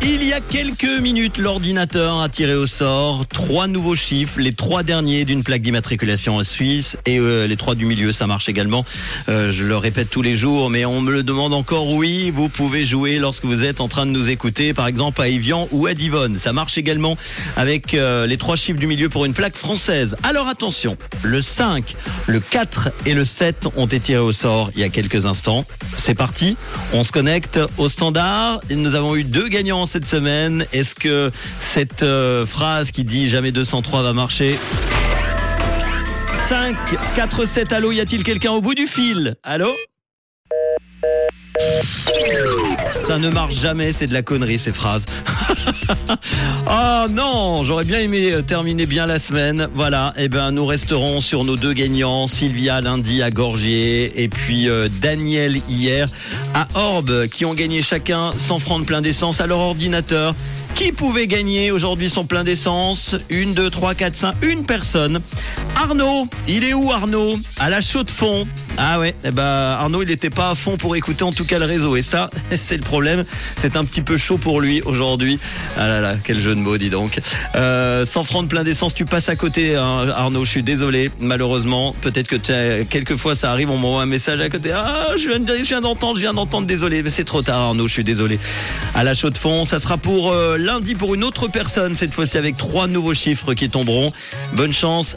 Il y a quelques minutes, l'ordinateur a tiré au sort trois nouveaux chiffres, les trois derniers d'une plaque d'immatriculation en Suisse et euh, les trois du milieu, ça marche également. Euh, je le répète tous les jours, mais on me le demande encore. Oui, vous pouvez jouer lorsque vous êtes en train de nous écouter, par exemple à Evian ou à Divonne. Ça marche également avec euh, les trois chiffres du milieu pour une plaque française. Alors attention, le 5, le 4 et le 7 ont été tirés au sort il y a quelques instants. C'est parti, on se connecte au standard. Nous avons eu deux gagnants cette semaine. Est-ce que cette euh, phrase qui dit jamais 203 va marcher? 5, 4, 7, allô, y a-t-il quelqu'un au bout du fil? Allô? Ça ne marche jamais, c'est de la connerie ces phrases. oh non, j'aurais bien aimé euh, terminer bien la semaine. Voilà, et eh ben nous resterons sur nos deux gagnants, Sylvia lundi à Gorgier et puis euh, Daniel hier à Orbe qui ont gagné chacun 100 francs de plein d'essence à leur ordinateur. Qui pouvait gagner aujourd'hui son plein d'essence? Une, deux, trois, quatre, cinq, une personne. Arnaud, il est où Arnaud? À la chaux de fond. Ah ouais, eh ben Arnaud il n'était pas à fond pour écouter en tout cas le réseau et ça c'est le problème, c'est un petit peu chaud pour lui aujourd'hui. Ah là là, quel jeu de mots dis donc. Euh, 100 francs de plein d'essence, tu passes à côté hein, Arnaud, je suis désolé malheureusement, peut-être que quelquefois ça arrive, on m'envoie un message à côté, ah je viens d'entendre, je viens d'entendre, désolé, mais c'est trop tard Arnaud, je suis désolé. À la chaux de fond, ça sera pour euh, lundi pour une autre personne, cette fois-ci avec trois nouveaux chiffres qui tomberont. Bonne chance.